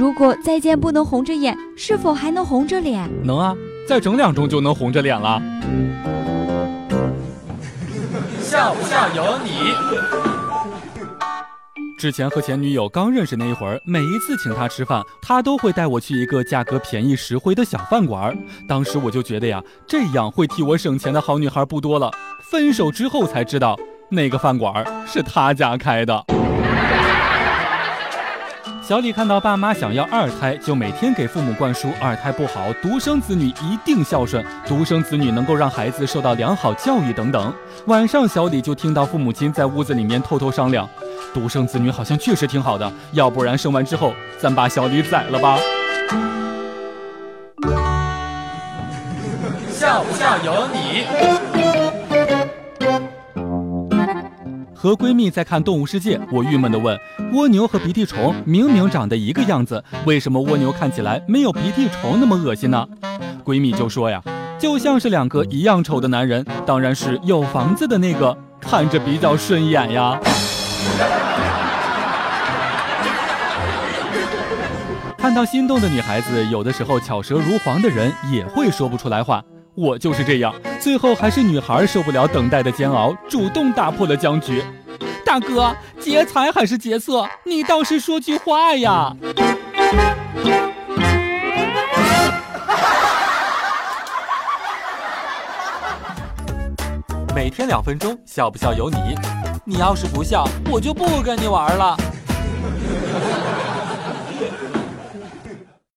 如果再见不能红着眼，是否还能红着脸？能啊，再整两盅就能红着脸了。笑不笑由你。之前和前女友刚认识那一会儿，每一次请她吃饭，她都会带我去一个价格便宜实惠的小饭馆。当时我就觉得呀，这样会替我省钱的好女孩不多了。分手之后才知道，那个饭馆是她家开的。小李看到爸妈想要二胎，就每天给父母灌输二胎不好，独生子女一定孝顺，独生子女能够让孩子受到良好教育等等。晚上，小李就听到父母亲在屋子里面偷偷商量，独生子女好像确实挺好的，要不然生完之后咱把小李宰了吧。笑不笑由你。和闺蜜在看《动物世界》，我郁闷地问：蜗牛和鼻涕虫明明长得一个样子，为什么蜗牛看起来没有鼻涕虫那么恶心呢？闺蜜就说呀，就像是两个一样丑的男人，当然是有房子的那个看着比较顺眼呀。看到心动的女孩子，有的时候巧舌如簧的人也会说不出来话。我就是这样，最后还是女孩受不了等待的煎熬，主动打破了僵局。大哥，劫财还是劫色？你倒是说句话呀！每天两分钟，笑不笑由你。你要是不笑，我就不跟你玩了。